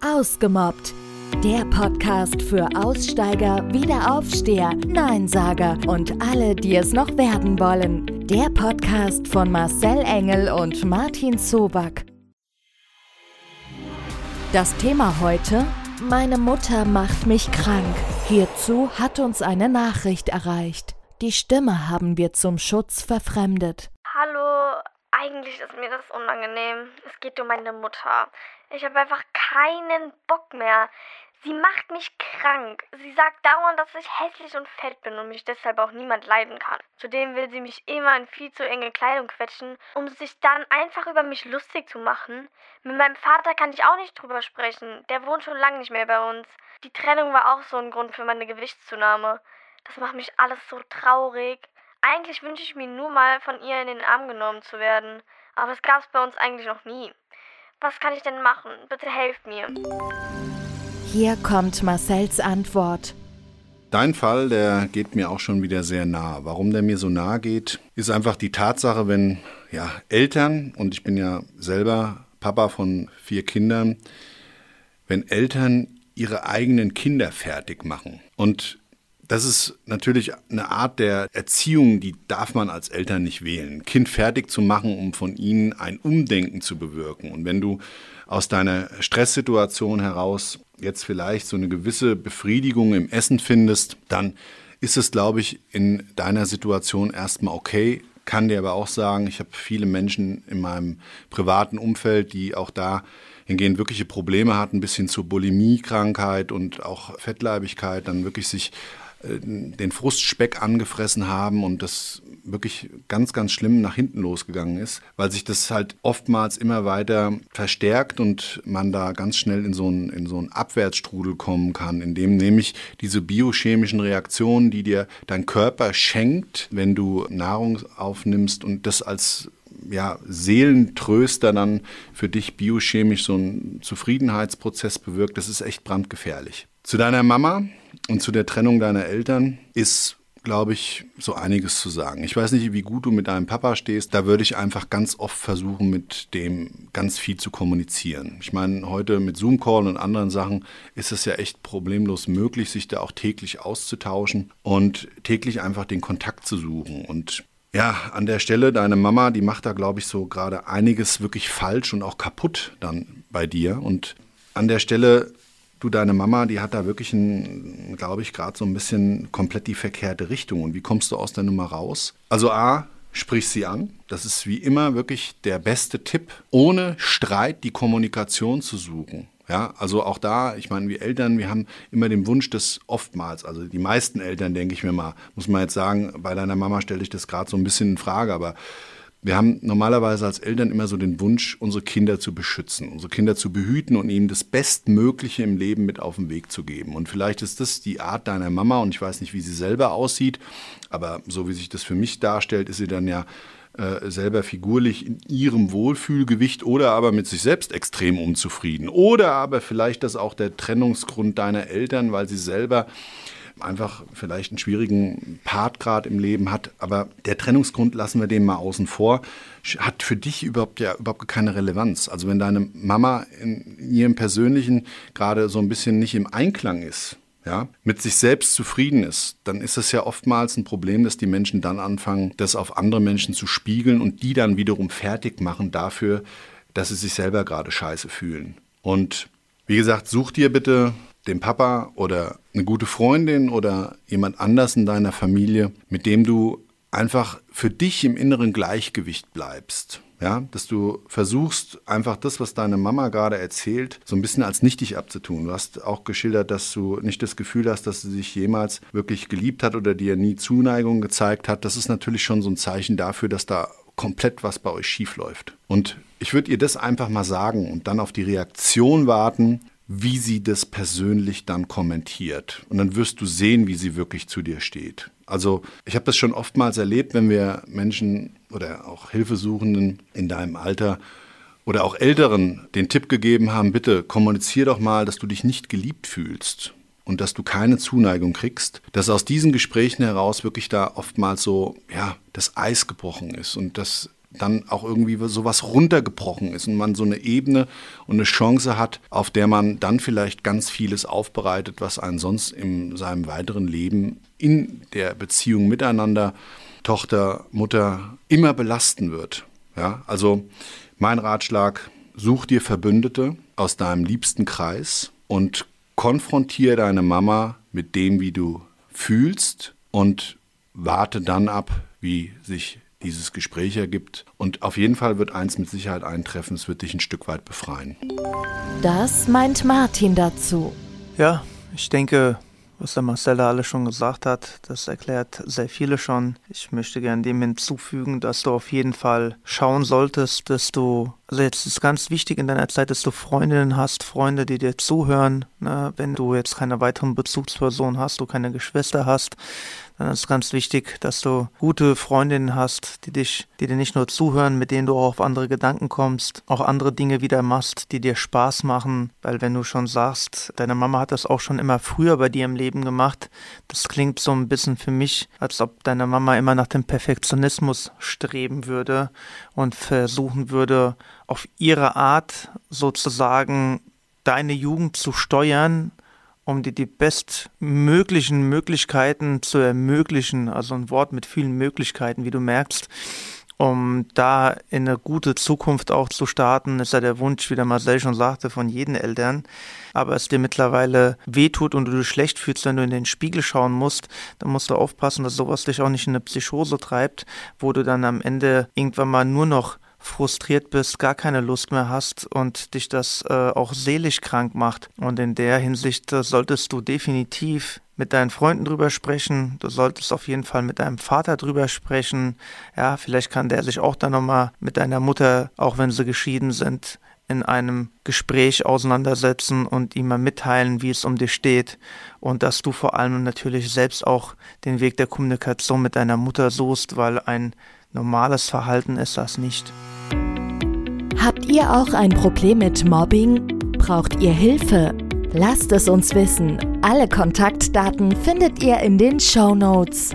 Ausgemobbt. Der Podcast für Aussteiger, Wiederaufsteher, Neinsager und alle, die es noch werden wollen. Der Podcast von Marcel Engel und Martin Zoback. Das Thema heute: Meine Mutter macht mich krank. Hierzu hat uns eine Nachricht erreicht. Die Stimme haben wir zum Schutz verfremdet. Eigentlich ist mir das unangenehm. Es geht um meine Mutter. Ich habe einfach keinen Bock mehr. Sie macht mich krank. Sie sagt dauernd, dass ich hässlich und fett bin und mich deshalb auch niemand leiden kann. Zudem will sie mich immer in viel zu enge Kleidung quetschen, um sich dann einfach über mich lustig zu machen. Mit meinem Vater kann ich auch nicht drüber sprechen. Der wohnt schon lange nicht mehr bei uns. Die Trennung war auch so ein Grund für meine Gewichtszunahme. Das macht mich alles so traurig. Eigentlich wünsche ich mir nur mal von ihr in den Arm genommen zu werden. Aber es gab es bei uns eigentlich noch nie. Was kann ich denn machen? Bitte helft mir. Hier kommt Marcells Antwort. Dein Fall, der geht mir auch schon wieder sehr nah. Warum der mir so nah geht, ist einfach die Tatsache, wenn ja, Eltern, und ich bin ja selber Papa von vier Kindern, wenn Eltern ihre eigenen Kinder fertig machen. Und das ist natürlich eine Art der Erziehung, die darf man als Eltern nicht wählen. Kind fertig zu machen, um von ihnen ein Umdenken zu bewirken. Und wenn du aus deiner Stresssituation heraus jetzt vielleicht so eine gewisse Befriedigung im Essen findest, dann ist es, glaube ich, in deiner Situation erstmal okay. Kann dir aber auch sagen, ich habe viele Menschen in meinem privaten Umfeld, die auch da hingehend wirkliche Probleme hatten, bis hin zur Bulimie-Krankheit und auch Fettleibigkeit, dann wirklich sich den Frustspeck angefressen haben und das wirklich ganz, ganz schlimm nach hinten losgegangen ist, weil sich das halt oftmals immer weiter verstärkt und man da ganz schnell in so einen, in so einen Abwärtsstrudel kommen kann, in dem nämlich diese biochemischen Reaktionen, die dir dein Körper schenkt, wenn du Nahrung aufnimmst und das als ja, Seelentröster dann für dich biochemisch so einen Zufriedenheitsprozess bewirkt, das ist echt brandgefährlich. Zu deiner Mama und zu der Trennung deiner Eltern ist glaube ich, so einiges zu sagen. Ich weiß nicht, wie gut du mit deinem Papa stehst. Da würde ich einfach ganz oft versuchen, mit dem ganz viel zu kommunizieren. Ich meine, heute mit Zoom-Call und anderen Sachen ist es ja echt problemlos möglich, sich da auch täglich auszutauschen und täglich einfach den Kontakt zu suchen. Und ja, an der Stelle, deine Mama, die macht da, glaube ich, so gerade einiges wirklich falsch und auch kaputt dann bei dir. Und an der Stelle Du, deine Mama, die hat da wirklich, glaube ich, gerade so ein bisschen komplett die verkehrte Richtung. Und wie kommst du aus der Nummer raus? Also A, sprich sie an. Das ist wie immer wirklich der beste Tipp, ohne Streit die Kommunikation zu suchen. Ja, also auch da, ich meine, wir Eltern, wir haben immer den Wunsch, dass oftmals, also die meisten Eltern, denke ich mir mal, muss man jetzt sagen, bei deiner Mama stelle ich das gerade so ein bisschen in Frage, aber wir haben normalerweise als Eltern immer so den Wunsch, unsere Kinder zu beschützen, unsere Kinder zu behüten und ihnen das Bestmögliche im Leben mit auf den Weg zu geben. Und vielleicht ist das die Art deiner Mama und ich weiß nicht, wie sie selber aussieht, aber so wie sich das für mich darstellt, ist sie dann ja äh, selber figurlich in ihrem Wohlfühlgewicht oder aber mit sich selbst extrem unzufrieden. Oder aber vielleicht das auch der Trennungsgrund deiner Eltern, weil sie selber einfach vielleicht einen schwierigen Part gerade im Leben hat. Aber der Trennungsgrund lassen wir den mal außen vor. Hat für dich überhaupt ja überhaupt keine Relevanz. Also wenn deine Mama in ihrem Persönlichen gerade so ein bisschen nicht im Einklang ist, ja, mit sich selbst zufrieden ist, dann ist es ja oftmals ein Problem, dass die Menschen dann anfangen, das auf andere Menschen zu spiegeln und die dann wiederum fertig machen dafür, dass sie sich selber gerade scheiße fühlen. Und wie gesagt, such dir bitte den Papa oder eine gute Freundin oder jemand anders in deiner Familie, mit dem du einfach für dich im inneren Gleichgewicht bleibst. Ja, dass du versuchst, einfach das, was deine Mama gerade erzählt, so ein bisschen als nichtig abzutun. Du hast auch geschildert, dass du nicht das Gefühl hast, dass sie sich jemals wirklich geliebt hat oder dir nie Zuneigung gezeigt hat. Das ist natürlich schon so ein Zeichen dafür, dass da komplett was bei euch schief läuft. Und ich würde ihr das einfach mal sagen und dann auf die Reaktion warten, wie sie das persönlich dann kommentiert. Und dann wirst du sehen, wie sie wirklich zu dir steht. Also ich habe das schon oftmals erlebt, wenn wir Menschen oder auch Hilfesuchenden in deinem Alter oder auch Älteren den Tipp gegeben haben, bitte kommunizier doch mal, dass du dich nicht geliebt fühlst und dass du keine Zuneigung kriegst, dass aus diesen Gesprächen heraus wirklich da oftmals so, ja, das Eis gebrochen ist und dass dann auch irgendwie sowas runtergebrochen ist und man so eine Ebene und eine Chance hat, auf der man dann vielleicht ganz vieles aufbereitet, was einen sonst in seinem weiteren Leben in der Beziehung miteinander, Tochter, Mutter, immer belasten wird. Ja, also mein Ratschlag, such dir Verbündete aus deinem liebsten Kreis und konfrontiere deine Mama mit dem, wie du fühlst und warte dann ab, wie sich dieses Gespräch ergibt. Und auf jeden Fall wird eins mit Sicherheit eintreffen, es wird dich ein Stück weit befreien. Das meint Martin dazu. Ja, ich denke, was der Marcella alles schon gesagt hat, das erklärt sehr viele schon. Ich möchte gerne dem hinzufügen, dass du auf jeden Fall schauen solltest, dass du, also jetzt ist ganz wichtig in deiner Zeit, dass du Freundinnen hast, Freunde, die dir zuhören. Ne? Wenn du jetzt keine weiteren Bezugspersonen hast, du keine Geschwister hast, dann ist ganz wichtig, dass du gute Freundinnen hast, die dich, die dir nicht nur zuhören, mit denen du auch auf andere Gedanken kommst, auch andere Dinge wieder machst, die dir Spaß machen. Weil wenn du schon sagst, deine Mama hat das auch schon immer früher bei dir im Leben gemacht, das klingt so ein bisschen für mich, als ob deine Mama immer nach dem Perfektionismus streben würde und versuchen würde, auf ihre Art sozusagen deine Jugend zu steuern um dir die bestmöglichen Möglichkeiten zu ermöglichen, also ein Wort mit vielen Möglichkeiten, wie du merkst, um da in eine gute Zukunft auch zu starten, ist ja der Wunsch, wie der Marcel schon sagte, von jeden Eltern. Aber es dir mittlerweile wehtut und du dich schlecht fühlst, wenn du in den Spiegel schauen musst, dann musst du aufpassen, dass sowas dich auch nicht in eine Psychose treibt, wo du dann am Ende irgendwann mal nur noch frustriert bist, gar keine Lust mehr hast und dich das äh, auch seelisch krank macht. Und in der Hinsicht äh, solltest du definitiv mit deinen Freunden drüber sprechen. Du solltest auf jeden Fall mit deinem Vater drüber sprechen. Ja, vielleicht kann der sich auch dann nochmal mit deiner Mutter, auch wenn sie geschieden sind, in einem Gespräch auseinandersetzen und ihm mal mitteilen, wie es um dich steht und dass du vor allem natürlich selbst auch den Weg der Kommunikation mit deiner Mutter suchst, weil ein normales Verhalten ist das nicht. Habt ihr auch ein Problem mit Mobbing? Braucht ihr Hilfe? Lasst es uns wissen. Alle Kontaktdaten findet ihr in den Show Notes.